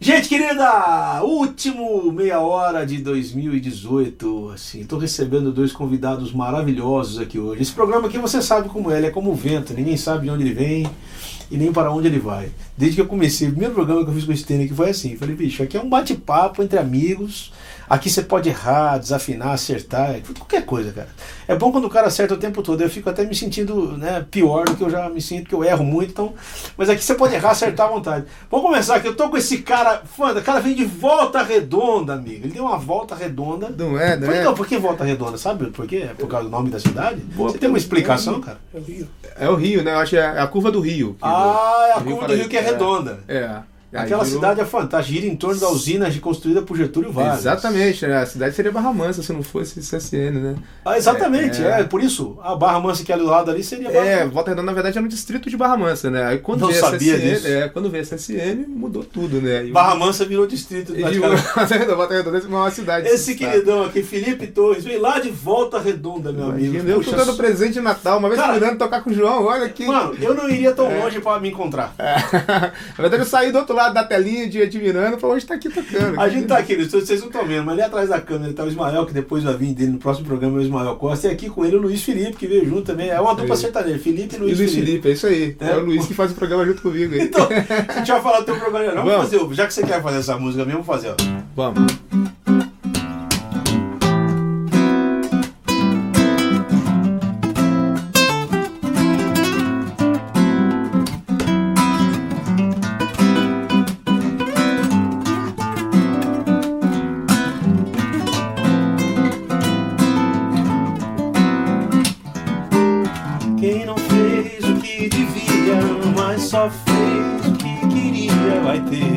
Gente querida, último meia hora de 2018. Assim, tô recebendo dois convidados maravilhosos aqui hoje. Esse programa aqui você sabe como é, ele é como o vento, ninguém sabe de onde ele vem e nem para onde ele vai. Desde que eu comecei, o primeiro programa que eu fiz com o Stênio aqui foi assim. Falei, bicho, aqui é um bate-papo entre amigos Aqui você pode errar, desafinar, acertar, qualquer coisa, cara. É bom quando o cara acerta o tempo todo. Eu fico até me sentindo né, pior do que eu já me sinto, porque eu erro muito. Então, mas aqui você pode errar, acertar à vontade. Vamos começar aqui. Eu tô com esse cara, fã, o cara vem de volta redonda, amigo. Ele deu uma volta redonda. Não é, não por, é? Então, por que volta redonda? Sabe por quê? É por causa do nome da cidade? Boa, você tem uma explicação, cara? É o Rio. É o Rio, né? Eu acho que é a curva do Rio. Ah, é a curva do Rio que é redonda. É. Aquela virou... cidade é fantástica, gira em torno da usina construída por Getúlio Vargas. Exatamente, né? a cidade seria Barra Mansa se não fosse CSN, né? Ah, exatamente, é, é. é, por isso a Barra Mansa que é ali do lado ali seria Barra É, Volta Redonda na verdade é no distrito de Barra Mansa, né? Aí quando não veio sabia CSN, disso. É, quando veio a CSN mudou tudo, né? E Barra Mansa virou distrito. E Volta Redonda é uma cidade. Esse queridão aqui, Felipe Torres, vem lá de Volta Redonda, meu Imagina, amigo. Eu Puxa, tô dando presente de Natal, uma vez Cara, tocar com o João, olha aqui. Mano, eu não iria tão é. longe pra me encontrar. É. Na verdade eu saí do outro lado da telinha de admirando pra hoje tá aqui tocando. A gente tá aqui, vocês não estão vendo, mas ali atrás da câmera tá o Ismael, que depois vai vir dele no próximo programa, é o Ismael Costa, e aqui com ele o Luiz Felipe, que veio junto também. É uma dupla é. sertaneja, Felipe e Luiz, e Luiz Felipe. Felipe. É isso aí. É, é o Luiz que faz o programa junto comigo. Aí. Então, a gente vai falar do teu programa, não. Vamos, vamos fazer, já que você quer fazer essa música mesmo, vamos fazer. Ó. Vamos. vai ter.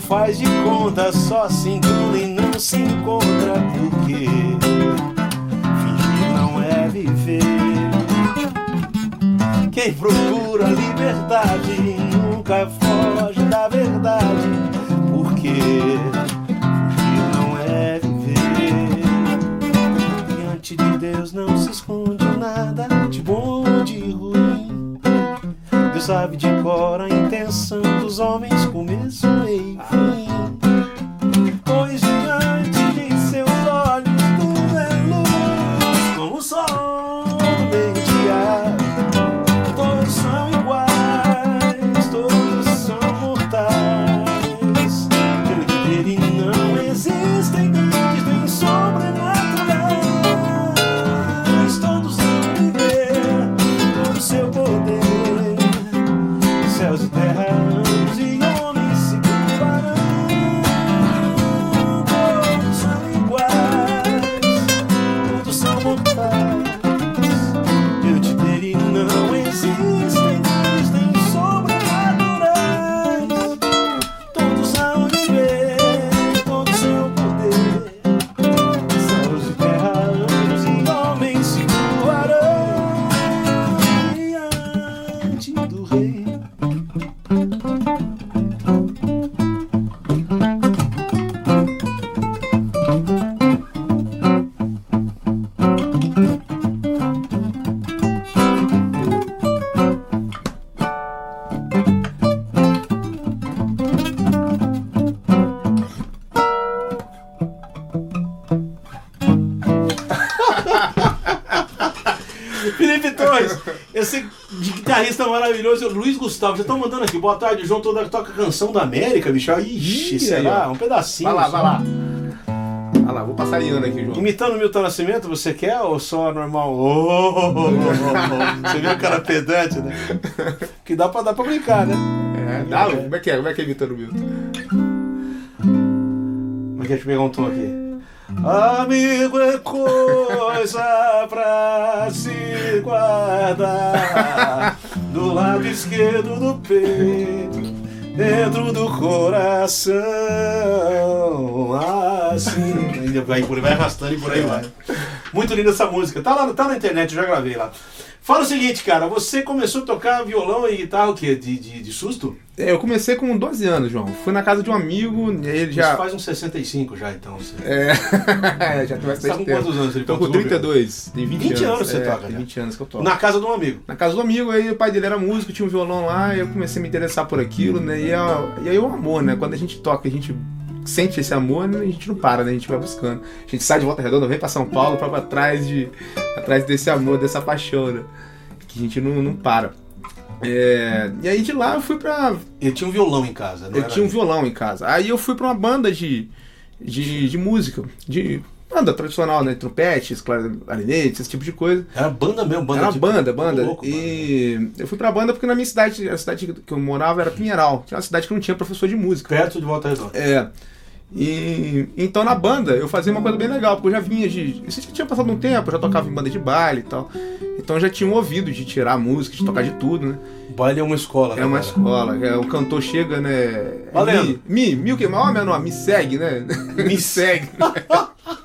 Faz de conta, só se engula e não se encontra. Porque fingir não é viver. Quem procura liberdade nunca foge da verdade. Porque fugir não é viver. Diante de Deus não se esconde nada de bom ou de ruim. Sabe de cor a intenção dos homens, começo, meio fim. Maravilhoso, Luiz Gustavo. Já estão mandando aqui. Boa tarde, João. Toda toca canção da América, bicho. Ixi, Ih, será? aí, ó. Um pedacinho. Vai lá, vai lá. Vai lá, vou passarinhando aqui, João. Imitando o Milton Nascimento, você quer ou só normal? Oh, oh, oh. Você viu o cara pedante, né? Que dá pra, dá pra brincar, né? É, dá, como é que é? Como é que é imitando o Milton? Mas deixa eu pegar um tom aqui. Amigo é coisa pra se guardar do lado esquerdo do peito, dentro do coração. Assim. Vai, arrastando e por aí vai. Muito linda essa música. Tá, lá, tá na internet, eu já gravei lá. Fala o seguinte, cara, você começou a tocar violão e guitarra o quê? De, de, de susto? É, Eu comecei com 12 anos, João. Fui na casa de um amigo, e ele Já já. faz uns 65 já, então. Você... É, já tem Você tá bastante com tempo. quantos anos? Ele Tô com contou, 32. Tem 20, 20 anos você é, toca Tem já. 20 anos que eu toco. Na casa de um amigo. Na casa do amigo, aí o pai dele era músico, tinha um violão lá, e eu comecei a me interessar por aquilo, né? E, a- e aí o amor, né? Quando a gente toca, a gente sente esse amor, né? a gente não para, né? A gente vai buscando. A gente sai de volta redonda, vem pra São Paulo pra, pra trás, de, atrás desse amor, dessa paixão, né? Que a gente não, não para. É, e aí de lá eu fui pra. Ele tinha um violão em casa, não Eu tinha um violão em casa. Aí eu fui pra uma banda de, de, de música, de banda tradicional, né? Trompetes, clarinetes, esse tipo de coisa. Era banda mesmo, banda Era tipo- banda, banda. Louco, e eu fui pra banda porque na minha cidade, a cidade que eu morava era Pinheiral. Tinha uma cidade que não tinha professor de música. Perto de Volta Redonda. É. E então na banda eu fazia uma coisa bem legal, porque eu já vinha de. Eu já tinha passado um tempo, eu já tocava em banda de baile e tal. Então eu já tinha um ouvido de tirar música, de tocar de tudo, né? Baile é uma escola, né? É uma cara? escola. É, o cantor chega, né? é Valendo. Mi, mi, mi o que? É o meu nome? Me segue, né? Me segue.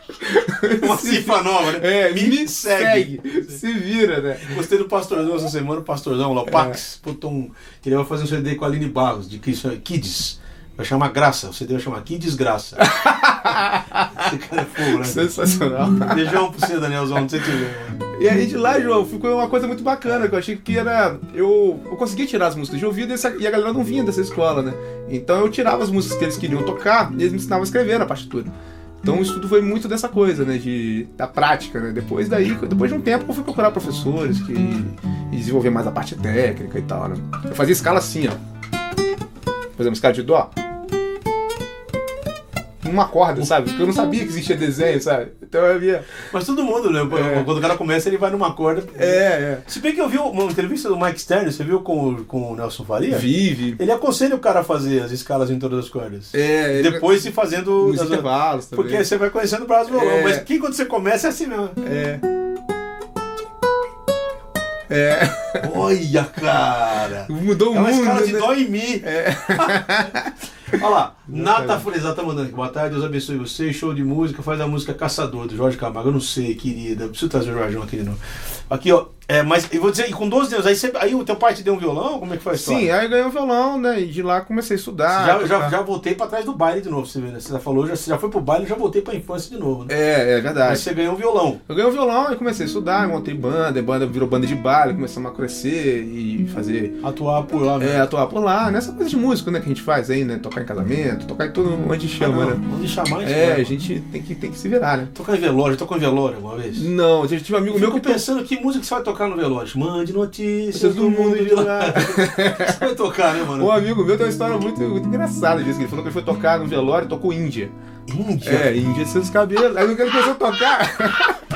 Uma cifra nova, né? É, me, me, segue. segue. Se vira, né? Gostei do Pastorzão essa semana, o Pastorzão lá, o Pax, botou um. Ele vai fazer um CD com a Aline Barros, de Kids. Kids. Vai chamar Graça, o CD vai chamar Kids Graça. Esse cara é fogo, né? Sensacional. Beijão pra você, Danielzão, não sei te ver. E aí de lá, João, ficou uma coisa muito bacana, que eu achei que era. Eu, eu conseguia tirar as músicas de ouvido e a galera não vinha dessa escola, né? Então eu tirava as músicas que eles queriam tocar e eles me ensinavam a escrever na partitura. Então isso tudo foi muito dessa coisa, né? De, da prática, né? Depois daí, depois de um tempo, eu fui procurar professores que e desenvolver mais a parte técnica e tal, né? Eu fazia escala assim, ó. Exemplo, escala de dó. Uma corda, sabe? Porque eu não sabia que existia desenho, sabe? Então eu via. Mas todo mundo, né? É. Quando o cara começa, ele vai numa corda. É, é. Se bem que eu vi uma entrevista do Mike Stern, você viu com, o- com o Nelson Faria? Vive. Ele aconselha o cara a fazer as escalas em todas as cordas. É, ele- Depois se fazendo. Nos das- intervalos também. Porque você vai conhecendo o braço do violão. É. Mas que quando você começa é assim mesmo. É. É. Olha, cara! Mudou o É uma mundo. escala de né? dó em mi. É. Olha lá, Nata Fresar tá mandando aqui. Boa tarde, Deus abençoe você. Show de música, faz a música Caçador, do Jorge Camargo. Eu não sei, querida. Eu preciso trazer o Jorgão aqui de novo. Aqui, ó. É, mas eu vou dizer, e com 12 anos, aí, você, aí o teu pai te deu um violão? Como é que foi a história? Sim, aí eu ganhei um violão, né? E de lá comecei a estudar. já, já, já voltei pra trás do baile de novo, você vê, né? Você já falou, já, você já foi pro baile, já voltei pra infância de novo, né? É, é Mas verdade. você ganhou um violão. Eu ganhei um violão e comecei a estudar, montei banda, a banda virou banda de baile, começamos a crescer e fazer. Atuar por lá mesmo. É, atuar por lá, nessa coisa de músico, né, que a gente faz aí, né? Tocar em casamento, tocar em tudo onde Ah, chama, não, né? Vamos deixar mais. É, cara. a gente tem que, tem que se virar, né? Tocar em velório, tocou em velório alguma vez? Não, eu tive um amigo Eu meu que pensando que música você vai tocar no velório. Mande notícias Todo do mundo de lá. Você vai tocar, né, mano? Um amigo meu tem uma história muito, muito engraçada disso. Ele falou que ele foi tocar no velório e tocou Índia. Índia. É, Índia seus cabelos. Aí ele começou a tocar.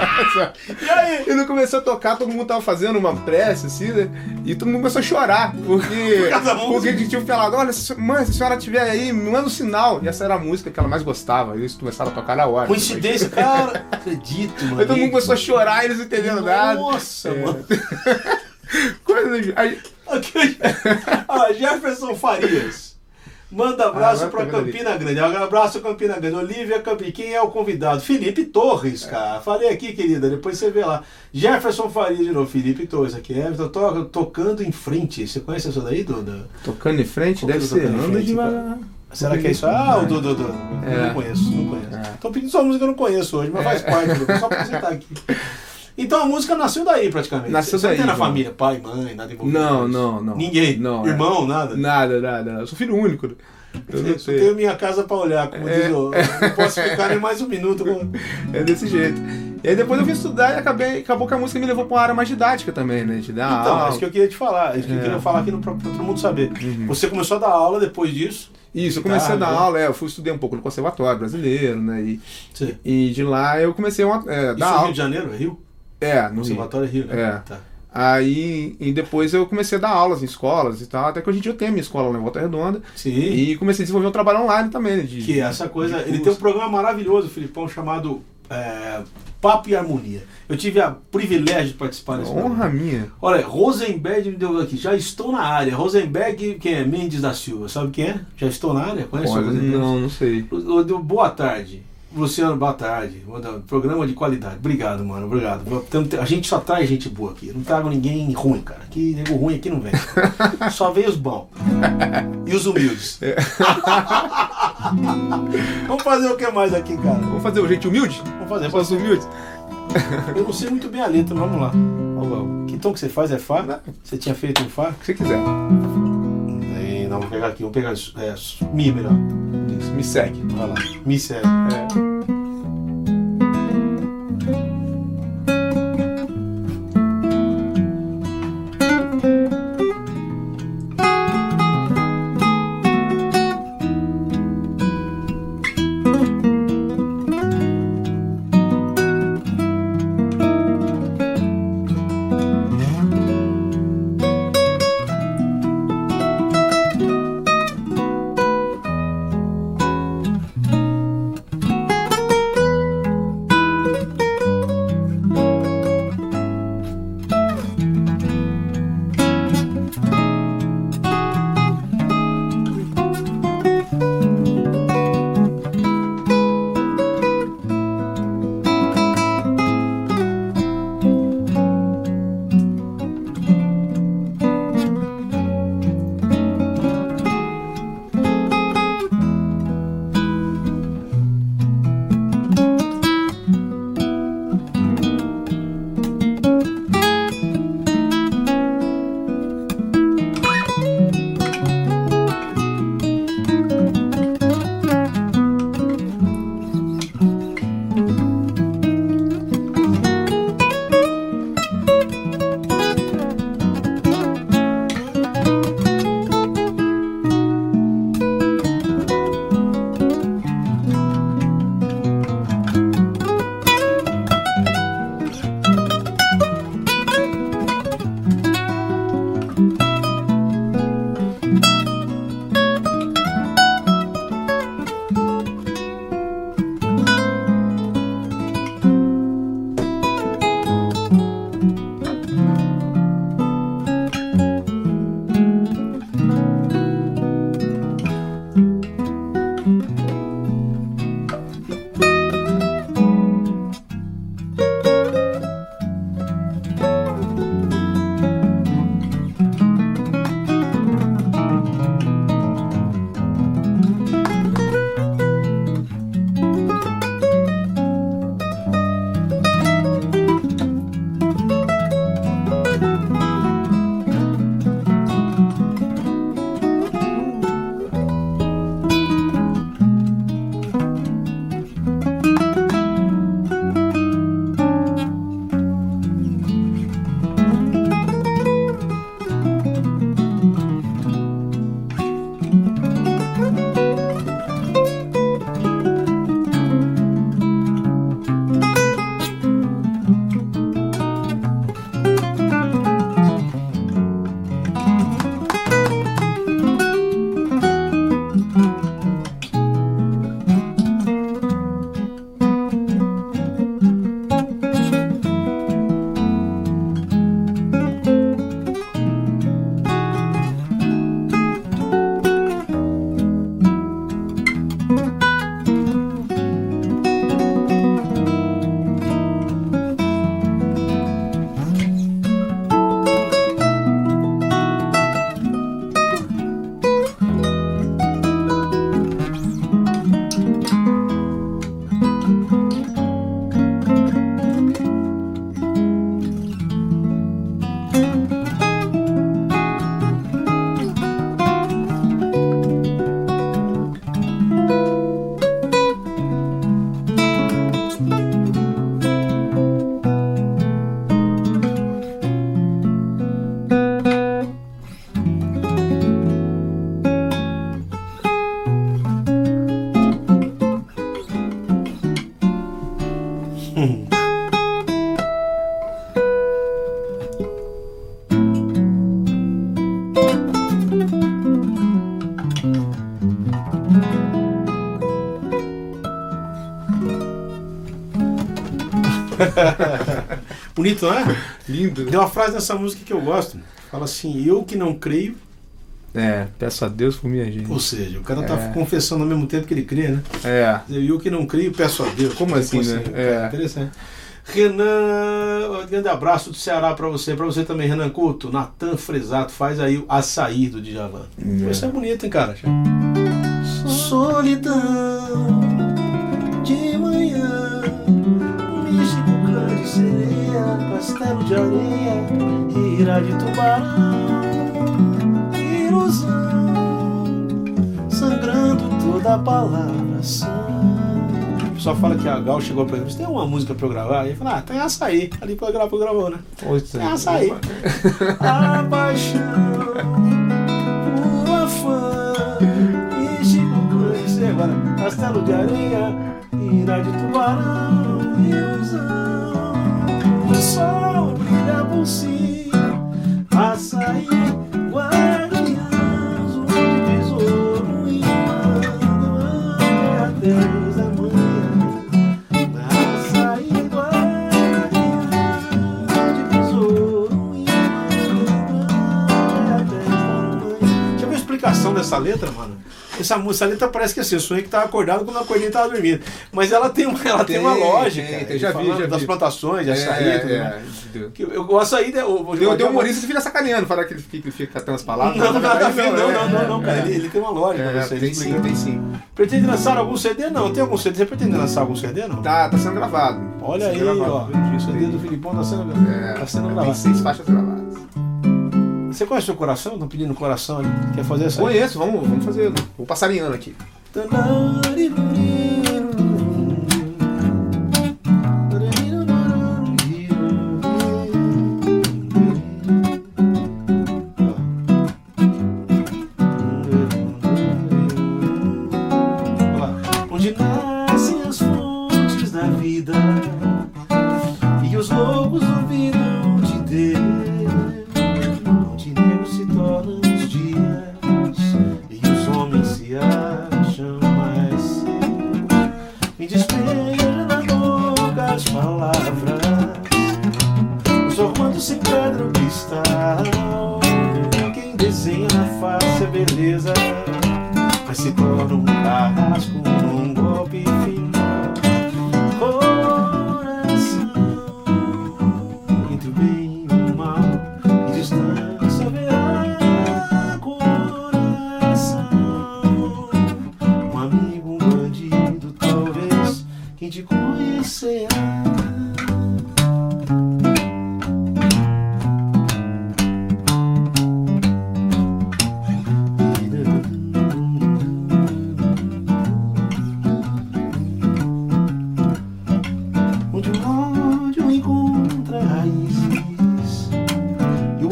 E aí? Ele começou a tocar, todo mundo tava fazendo uma prece, assim, né? E todo mundo começou a chorar. Porque. porque a gente tinha falado: olha, mãe, se a senhora estiver aí, manda um sinal. E essa era a música que ela mais gostava. E eles começaram a tocar na hora. Coincidência, cara. Acredito, mano. Aí todo mundo começou a chorar e eles não entenderam nada. Nossa, É. mano. Coisa aí- Aqui, ah, Jefferson Farias. Manda abraço Ah, pra agora tá vendo Campina Grande. Abraço Campina Grande. Olivia Campi. Quem é o convidado? Felipe Torres, cara. Falei aqui, querida. Depois você vê lá. Jefferson Farias de novo. Felipe Torres aqui. É, tô, to- tocando em frente. Você conhece essa daí, Duda? Tocando em frente, Como deve ser. Anda devagar. Será que é isso? Ah, o Dudu. Dudu. É. Não conheço, não conheço. É. Tô pedindo sua música que eu não conheço hoje, mas faz parte. Dudu. Só pra você estar aqui. Então a música nasceu daí praticamente. Nasceu Você daí, não tem na família, pai, mãe, nada envolvido. Não, não, não. Ninguém? Não, é. Irmão, nada? Nada, nada. Eu sou filho único. né? Eu não Eu sei. tenho minha casa pra olhar, como É. diz o. Não posso ficar nem mais um minuto. É desse jeito. E aí depois eu vim estudar e acabei, acabou que a música me levou pra uma área mais didática também, né? De dar Então, é aula. isso que eu queria te falar, é isso que eu É. queria falar aqui pra todo mundo saber. Uhum. Você começou a dar aula depois disso. Isso, eu comecei a dar Guitarra, aula, é, eu fui estudei um pouco no Conservatório Brasileiro, né? E, e de lá eu comecei a é, Isso dar é Rio aula. de Janeiro? É Rio? É, no Rio. Conservatório é Rio, né? É. Tá. Aí e depois eu comecei a dar aulas em escolas e tal, até que hoje em dia eu tenho minha escola lá em Volta Redonda. Sim. E comecei a desenvolver um trabalho online também, né? De, Que é essa coisa. Ele tem um programa maravilhoso, Filipão, chamado é, Papo e Harmonia. Eu tive a privilégio de participar desse Honra programa. minha. Olha, Rosenberg me deu aqui, já estou na área. Rosenberg, quem é? Mendes da Silva, sabe quem é? Já estou na área? Conhece o Olha, Rosenberg? não, não sei. O- o- Boa tarde. Luciano, boa tarde. Programa de qualidade. Obrigado, mano. Obrigado. A gente só traz gente boa aqui. Eu não trago ninguém ruim, cara. Aqui, nego ruim aqui não vem. Só vem os bons. E os humildes. Vamos fazer o que mais aqui, cara? Vamos fazer o gente humilde? Vamos fazer. Só os humildes? Eu não sei muito bem a letra, mas vamos lá. Vamos, vamos. Que tom que você faz? É Fá? Você tinha feito em Fá? O que você quiser. Não, vamos pegar aqui. Vamos pegar é, Mi melhor. Isso, me segue. Vai lá. Mi sério. É. Bonito, não é? Lindo. Tem uma frase nessa música que eu gosto. Fala assim, eu que não creio, É, peço a Deus por minha gente. ou seja, o cara tá É. confessando ao mesmo tempo que ele crê, né? É. Eu que não creio, peço a Deus. Como assim, né? É. Interessante. Renan, um grande abraço do Ceará pra você, pra você também, Renan Couto, Natan Fresato, faz aí o açaí do Djavan. É. Isso é bonito, hein, cara? Solidão castelo de areia, ira de tubarão, ilusão, sangrando toda a palavra O pessoal fala que a Gal chegou pra ele, você tem uma música pra eu gravar? E ele falou, ah, tem açaí. Ali pra gravar, gravou, né? Poxa. É açaí. A paixão, o afã, místico câncer, agora castelo de areia, ira de tubarão, Essa essa letra parece que assim, eu sonhei que tava acordado quando eu acordei e tava dormindo. Mas ela tem uma, ela tem, uma Tem, lógica. tem, tem, já vi, já Das vi. plantações, de açaí é, e tudo é, deu. Que eu- O açaí, o, Tem, tem um humorista que fica sacaneando, fala que ele fica, ele fica catando as palavras. Não, nada a ver, não, é, não, não, não, é, cara. é. Ele, ele tem uma lógica pra É, você. tem sim, tem sim. Pretende lançar algum CD? Não. Tem algum CD? Você pretende lançar algum CD? Não. Tá, tá sendo gravado. Olha Tá aí, ó. gravado, O CD do Filipão tá sendo, É, tá sendo tem gravado. seis faixas gravadas. Você conhece o coração? Estão pedindo coração ali. Quer fazer essa? Conheço, vamos, vamos fazer. Vou passarinhando aqui.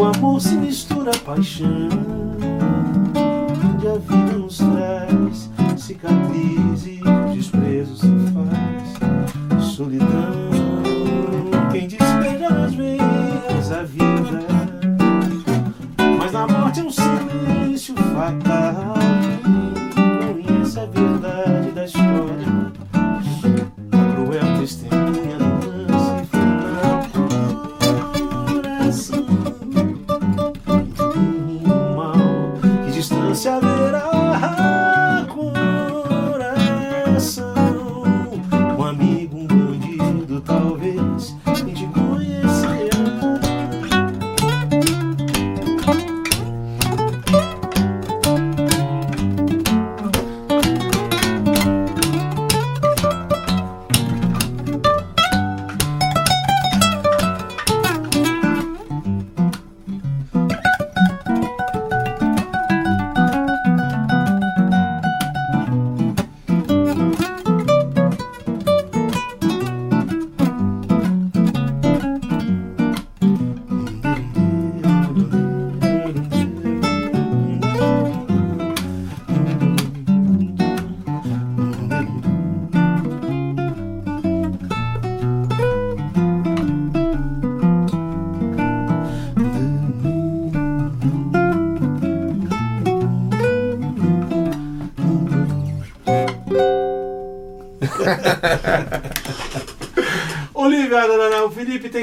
O amor se mistura à paixão Onde a vida nos traz cicatrizes desprezo se faz solidão. Quem despeja nas veias a vida Mas na morte é um silêncio fatal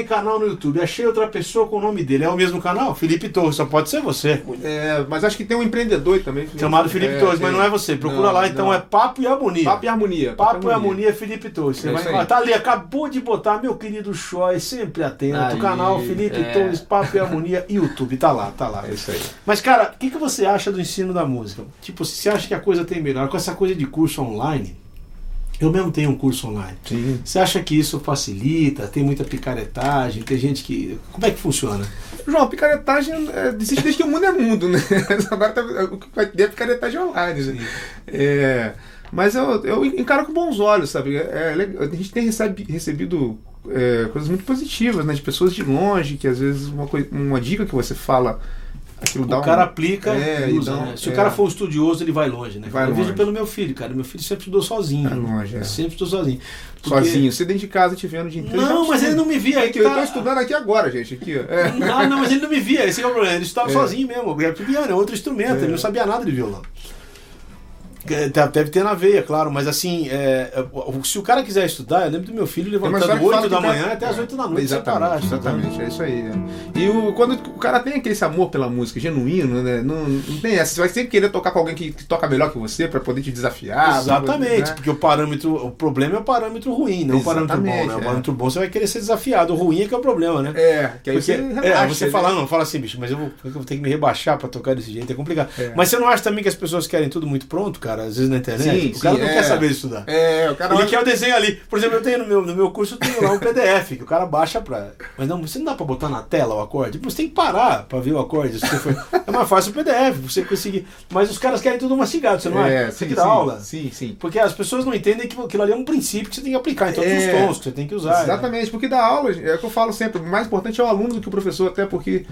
canal no YouTube. Achei outra pessoa com o nome dele. É o mesmo canal? Felipe Torres, só pode ser você. É, mas acho que tem um empreendedor também. Chamado Felipe É, Torres, mas não é você. Procura Não, lá, então não. é Papo e Harmonia. Papo e Harmonia. Papo e Harmonia Felipe Torres. Você É vai. Tá ali, acabou de botar meu querido Choi, sempre atento. Aí, canal Felipe é. Torres, Papo e Harmonia, YouTube. Tá lá, tá lá. É isso aí. Mas, cara, o que, que você acha do ensino da música? Tipo, você acha que a coisa tem melhor com essa coisa de curso online? Eu mesmo tenho um curso online. Sim. Você acha que isso facilita? Tem muita picaretagem? Tem gente que. Como é que funciona? João, picaretagem é, existe desde que o mundo é mundo, né? Agora tá, o que vai ter é picaretagem online, né? É, mas eu, eu encaro com bons olhos, sabe? É, legal. a gente tem recebe- recebido é, coisas muito positivas, né? De pessoas de longe, que às vezes uma, uma dica que você fala, aquilo dá O cara um, aplica É, e usa, um- né? Se o é. cara for estudioso, ele vai longe, né? Vai eu vejo longe. pelo meu filho, cara. Meu filho sempre estudou sozinho. Vai longe, é. Sempre estudou sozinho. Porque- sozinho. Você dentro de casa te vendo o dia inteiro. Não, mas ele não me via. Aí que eu tá... tô estudando aqui agora, gente. Aqui, ó. É. Não, não, mas ele não me via. Esse é o problema. Ele estudava É. sozinho mesmo. É piano, é outro instrumento. É. Ele não sabia nada de violão. É, tá- Deve ter na veia, claro, mas assim, é, é, se o cara quiser estudar, eu lembro do meu filho uma levantando história que fala 8 da tá- manhã até as 8 da noite Exatamente, parar. exatamente, é isso aí. é. E o, quando o cara tem aquele amor pela música genuíno, né? Não, não tem essa. Você vai sempre querer tocar com alguém que, que toca melhor que você pra poder te desafiar. Exatamente, né? porque o parâmetro, o problema é o parâmetro ruim, não o parâmetro bom. Né? Exatamente, O é. parâmetro bom você vai querer ser desafiado, o ruim é que é o problema, né? É, que aí Porque, você é, relaxa, você né? fala, não, fala assim, bicho, mas eu vou, eu vou ter que me rebaixar pra tocar desse jeito, é complicado. É. Mas você não acha também que as pessoas querem tudo muito pronto, cara? Às vezes na internet? Sim, o cara sim, não é. quer saber estudar. É, o cara Ele quer o desenho ali. Por exemplo, eu tenho no meu, no meu curso, eu tenho lá um PDF, que o cara baixa pra. Mas não, você não dá pra botar na tela o acorde. Você tem que parar pra ver o acorde. For- É mais fácil o PDF, você conseguir. Mas os caras querem tudo mastigado, você não é, acha? Você sim, que dá sim, aula. Sim, sim. Porque as pessoas não entendem que aquilo ali é um princípio que você tem que aplicar em todos É. os tons que você tem que usar. né? Exatamente, porque dar aula, é o que eu falo sempre, o mais importante é o aluno do que o professor, até porque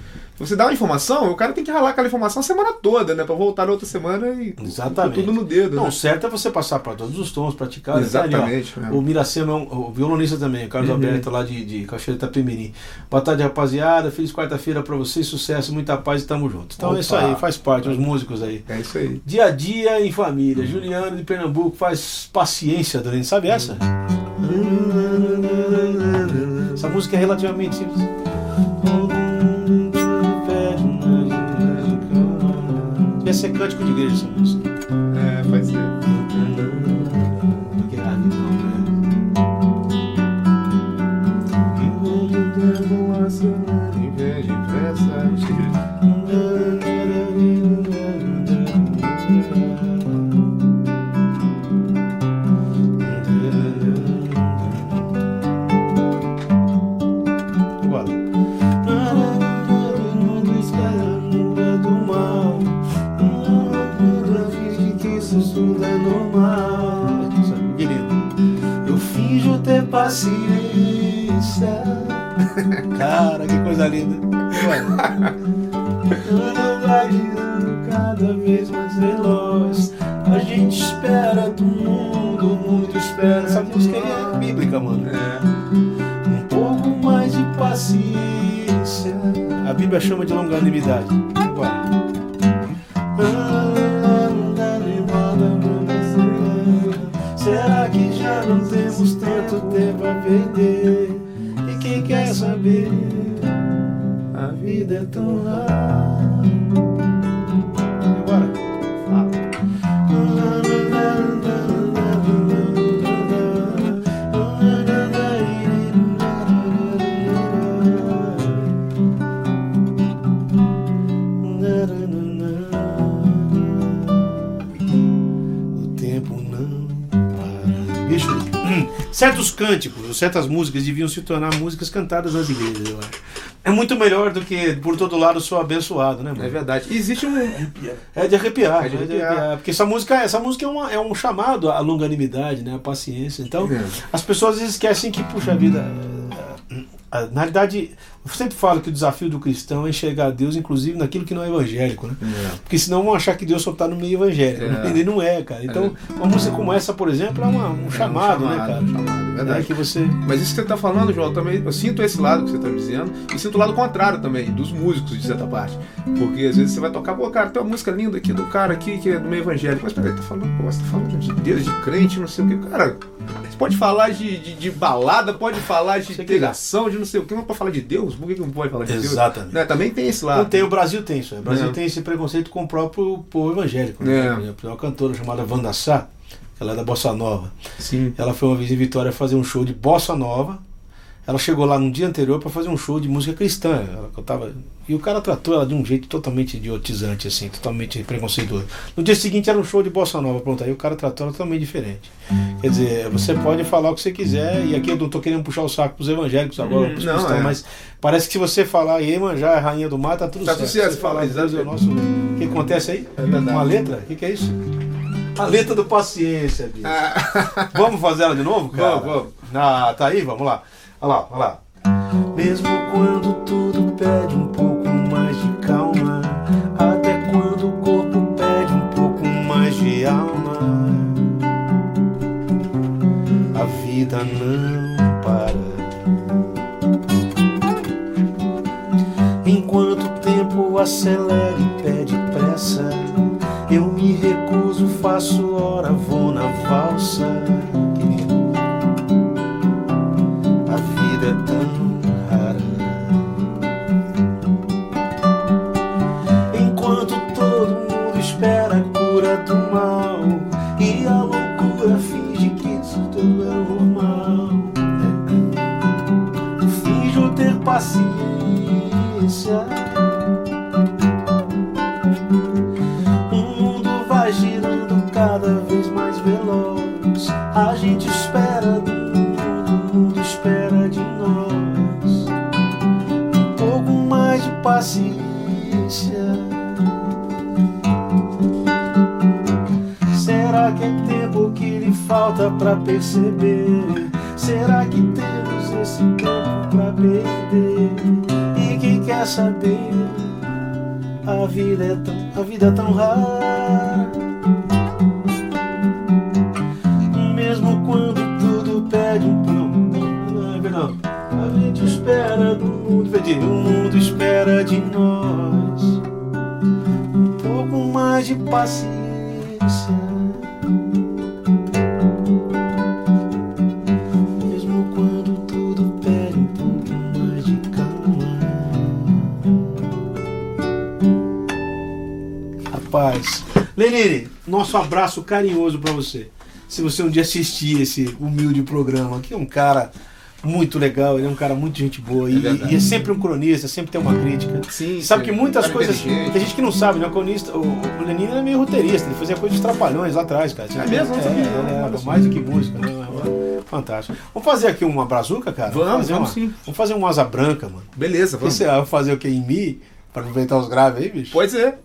você dá uma informação, o cara tem que ralar aquela informação a semana toda, né? Pra voltar na outra semana e Exatamente. tudo no dedo. Não, né? o certo é você passar para todos os tons, praticar. Exatamente, Ali, ó, é. O Miracema é um, o violonista também, o Carlos Uhum. Alberto lá de, de Cachoeira Itapemirim. Boa tarde, rapaziada. Feliz quarta-feira para vocês, sucesso, muita paz e tamo junto. Então é isso Opa. aí, faz parte, os músicos aí. É isso aí. Dia a dia em família. Juliano de Pernambuco faz paciência, Dorene. Sabe essa? Essa música é relativamente simples. Ser cântico de igreja essa música. É, pode ser. Eu finjo ter paciência. Cara, que coisa linda. Ando gladiando cada vez mais veloz. A gente espera do mundo, muito espera. Essa música aí é bíblica, mano. É. Um pouco mais de paciência. A Bíblia chama de longanimidade. Agora. Saber? A vida é tão rara. Agora. Bicho, certos cânticos, certas músicas deviam se tornar músicas cantadas nas igrejas, eu acho. É muito melhor do que por todo lado sou abençoado, né, É mano? verdade. E existe um. É de arrepiar, É de é de arrepiar. arrepiar. Porque essa música, essa música é, uma- é um chamado à longanimidade, né? À paciência. Então, É. as pessoas esquecem que, puxa vida, eh, eh, na realidade, eu sempre falo que o desafio do cristão é enxergar Deus, inclusive, naquilo que não é evangélico, né? Porque senão vão achar que Deus só está no meio evangélico. É. né? Ele não é, cara. Então, uma música como essa, por exemplo, é uma- um chamado, né, cara? um chamado, verdade. É que você. Mas isso que você tá falando, João, também eu sinto esse lado que você tá me dizendo e sinto o lado contrário também, dos músicos, de certa parte. Porque às vezes você vai tocar, pô, cara, tem uma música linda aqui do cara aqui que é do meio evangélico. Mas peraí, tá falando, pô, você tá falando de Deus, de crente, não sei o que. Cara, você pode falar de, de, de balada, pode falar de integração, de não sei o que, mas pode falar de Deus? Por que não pode falar de Deus? Exatamente. Né, Também tem esse lado. Não tem, o Brasil tem isso. aí. O Brasil É. tem esse preconceito com o próprio povo evangélico. né? É. Por exemplo, tem uma cantora chamada Wanda Sá, ela é da Bossa Nova. Sim. Ela foi uma vez em Vitória fazer um show de bossa nova. Ela chegou lá no dia anterior para fazer um show de música cristã. Ela cantava e o cara tratou ela de um jeito totalmente idiotizante, assim, totalmente preconceituoso. No dia seguinte era um show de bossa nova, pronto. Aí o cara tratou ela totalmente diferente. Quer dizer, você pode falar o que você quiser, e aqui eu não tô querendo puxar o saco pros evangélicos agora, Hum, pros não, cristãos, é. mas parece que se você falar Iemanjá é rainha do mar, tá tudo Tá certo. Se falar. Deus é o nosso. O que acontece aí? É verdade. Uma letra? O que, que é isso? A letra do paciência, bicho. Ah, Vamos fazer ela de novo, cara? Vamos, vamos. Ah, tá aí, vamos lá. Olha lá, olha lá. Mesmo quando tudo pede um pouco mais de calma, até quando o corpo pede um pouco mais de alma, a vida não para. Enquanto o tempo acelera faço hora, vou na valsa. A vida é tão rara. Enquanto todo mundo espera a cura do mal e a loucura finge que isso tudo é normal. Finjo ter paciência. A gente espera do mundo, o mundo espera de nós. Um pouco mais de paciência. Será que é tempo que lhe falta pra perceber? Será que temos esse tempo pra perder? E quem quer saber? A vida é tão, a vida é tão rara. Espera do mundo, vê de- o mundo espera de nós um pouco mais de paciência. Mesmo quando tudo pede um pouco mais de calma. Rapaz, Lenine, nosso abraço carinhoso pra você. Se você um dia assistir esse humilde programa, que é um cara muito legal, ele é um cara muito gente boa e, verdade. e é sempre um cronista, sempre tem uma crítica. sim, Sabe sim. que muitas coisas. Tem gente que não sabe, né? O cronista, o, o Lenine era meio roteirista, ele fazia coisas trapalhões lá atrás, cara. É mesmo? É, Olha só. mais do que música, né? Fantástico. Vamos fazer aqui uma brazuca, cara? Vamos, fazer vamos uma, sim. Vamos fazer uma asa branca, mano. Beleza, vamos. você vai fazer o que em Mi? Pra aproveitar os graves aí, bicho? Pode ser.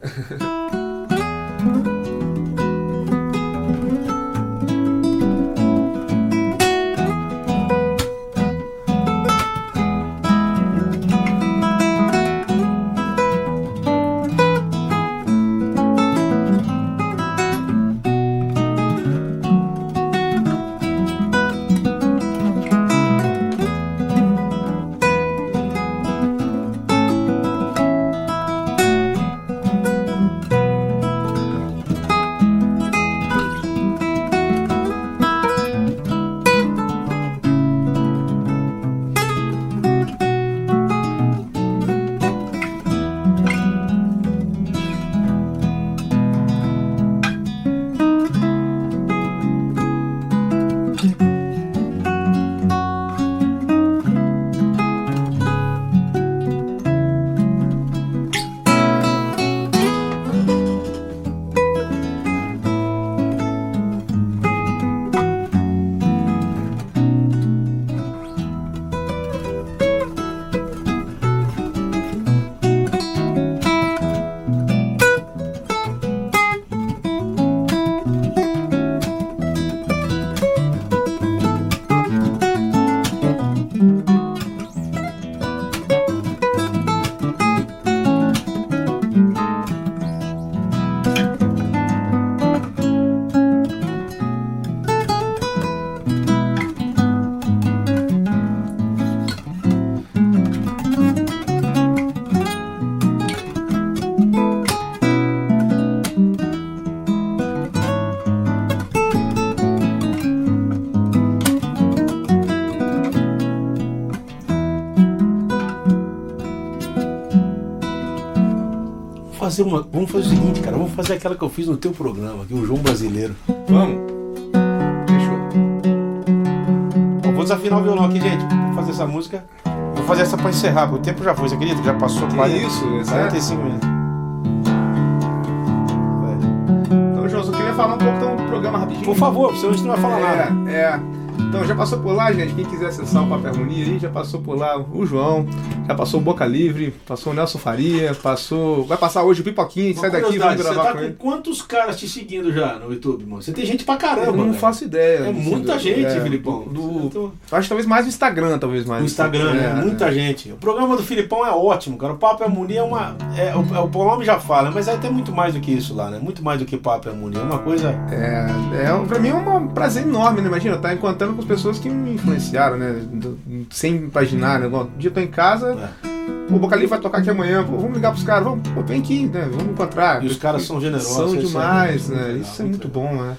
Fazer uma. Vamos fazer o seguinte, cara. Vamos fazer aquela que eu fiz no teu programa, aqui, o João Brasileiro. Vamos. Fechou. Ó, vou desafinar o violão aqui, gente. Vou fazer essa música. Vou fazer essa pra encerrar, porque o tempo já foi, você acredita? Já passou Que 40, isso, exato. 45 minutos. Então, João, só queria falar um pouco então, do programa rapidinho. Por favor, senão a gente não vai falar nada. É, é. Então, já passou por lá, gente. Quem quiser acessar o Papo e Harmonia aí, já passou por lá o João, já passou o Boca Livre, passou o Nelson Faria, passou. Vai passar hoje o Pipoquinho, sai Uma daqui, vamos curiosidade, gravar Você com tá ele. com quantos caras te seguindo já no YouTube, mano? Você tem gente pra caramba. Eu não velho. faço ideia. É muita do- gente, é, Filipão. Do, Então, acho talvez mais no Instagram, talvez mais. No Instagram, né? É, Muita gente. O programa do Filipão é ótimo, cara. O Papo e Harmonia é uma. É, o, é, o nome já fala, mas é até muito mais do que isso lá, né? Muito mais do que Papo e Harmonia. É uma coisa. É, é, pra mim é um prazer enorme, né? Imagina, eu estar encontrando com as pessoas que me influenciaram, né? Sem imaginar, né? Um dia eu tô em casa, É. o Boca Livre vai tocar aqui amanhã, pô, vamos ligar pros caras, vamos, pô, vem aqui, né? Vamos encontrar. E os caras são generosos. São é demais, né? legal, Isso é muito bom, né?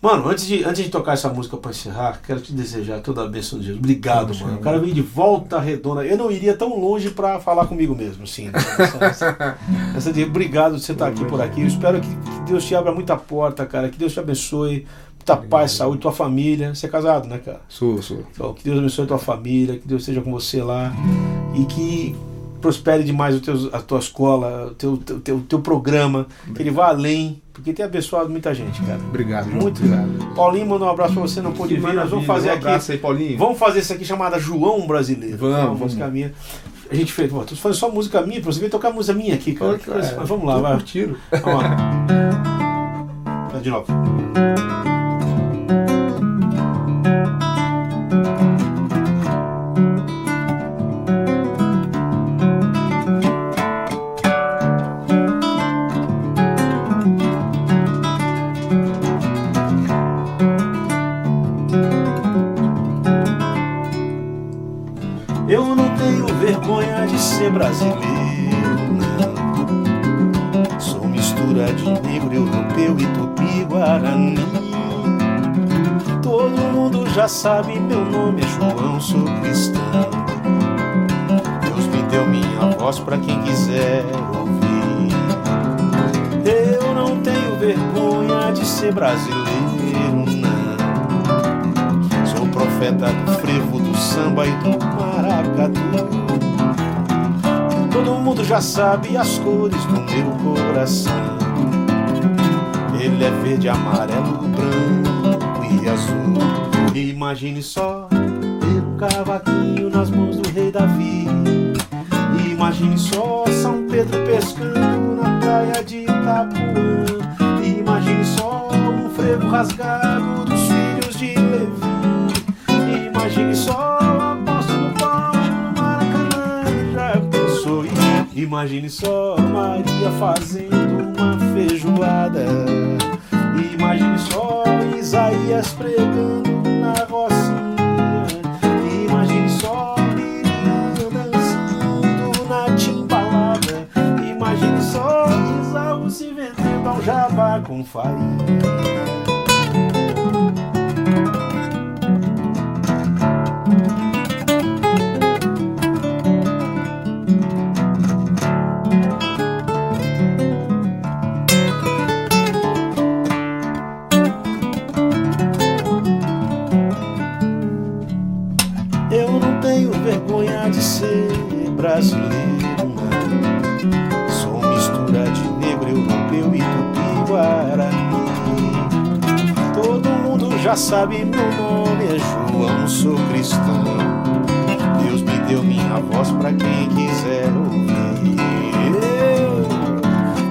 Mano, antes de, antes de tocar essa música pra encerrar, quero te desejar toda a bênção de Deus. Obrigado, mano. O cara veio de volta redonda. Eu não iria tão longe pra falar comigo mesmo, sim. Essa, essa, essa de obrigado de você estar aqui por aqui. Eu espero que, que Deus te abra muita porta, cara. Que Deus te abençoe. Muita paz, saúde, tua família. Você é casado, né, cara? Sou, sou. Então, que Deus abençoe a tua família, que Deus esteja com você lá e que prospere demais o teu, a tua escola, o teu, teu, teu, teu programa, que ele vá além, porque tem abençoado muita gente, cara. Obrigado. Muito obrigado. Paulinho mandou um abraço pra você, não pôde vir. Nós vamos fazer um aqui. aí, Paulinho. Vamos fazer isso aqui chamada João Brasileiro. Vamos, vamos. música minha. A gente fez, pô, tô fazendo só música minha, pra você vir tocar música minha aqui, cara. Pô, cara, Mas vamos lá, vai. curtindo. Vamos lá. De novo. Já sabe, meu nome é João, sou cristão. Deus me deu minha voz pra quem quiser ouvir. Eu não tenho vergonha de ser brasileiro, não. Sou profeta do frevo, do samba e do maracatu. Todo mundo já sabe as cores do meu coração. Ele é verde, amarelo, branco e azul. Imagine só ter um cavaquinho nas mãos do rei Davi. Imagine só São Pedro pescando na praia de Itapuã. Imagine só um frevo rasgado dos filhos de Levi. Imagine só o apóstolo Paulo no Maracanã. Já pensou? Imagine só Maria fazendo uma feijoada. Imagine só Isaías pregando faria. Sabe, meu nome é João, sou cristão. Deus me deu minha voz pra quem quiser ouvir. Eu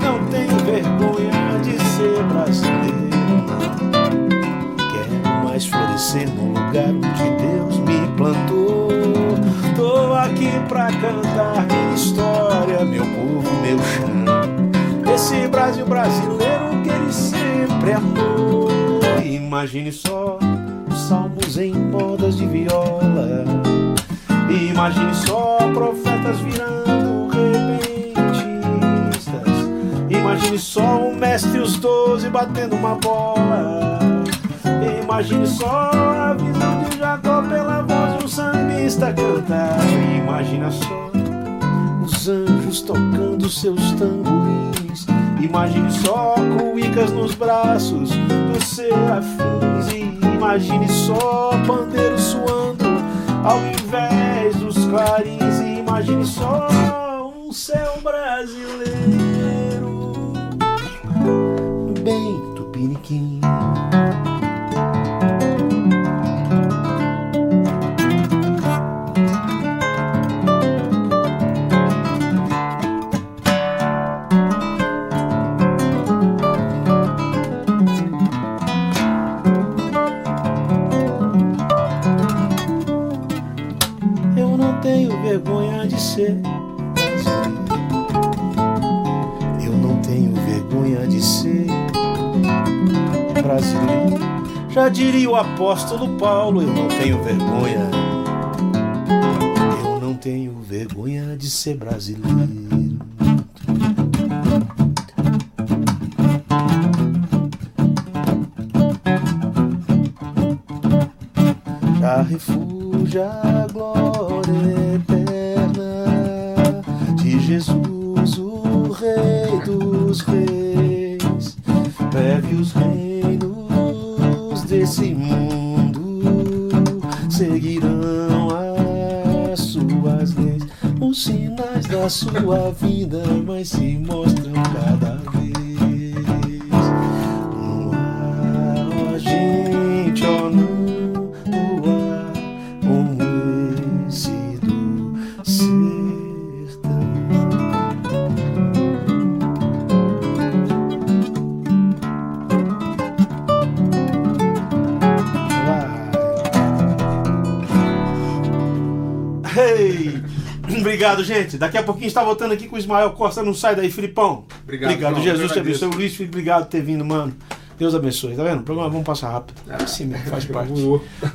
não tenho vergonha de ser brasileiro. Quero mais florescer no lugar onde Deus me plantou. Tô aqui pra cantar minha história, meu povo, meu chão. Esse Brasil brasileiro que ele sempre amou. Imagine só os salmos em modas de viola. Imagine só profetas virando repentistas. Imagine só o mestre e os doze batendo uma bola. Imagine só a visão de Jacó pela voz de um sambista cantar. Imagina só os anjos tocando seus tamborins. Imagine só cuicas nos braços serafins. E imagine só pandeiro suando ao invés dos clarins. E imagine só um céu brasileiro. Bem tupiniquim. Diria o apóstolo Paulo, eu não tenho vergonha. Eu não tenho vergonha de ser brasileiro. Já refugia Os sinais da sua vida, mas se mostram cada vez. Obrigado, gente. Daqui a pouquinho está voltando aqui com o Ismael Costa. Não sai daí, Filipão. Obrigado, Obrigado. Jesus te abençoe. Luiz, obrigado por ter vindo, mano. Deus abençoe. Tá vendo? O programa vamos passar rápido. É assim mesmo, faz parte.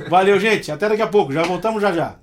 Valeu, gente. Até daqui a pouco. Já voltamos já já.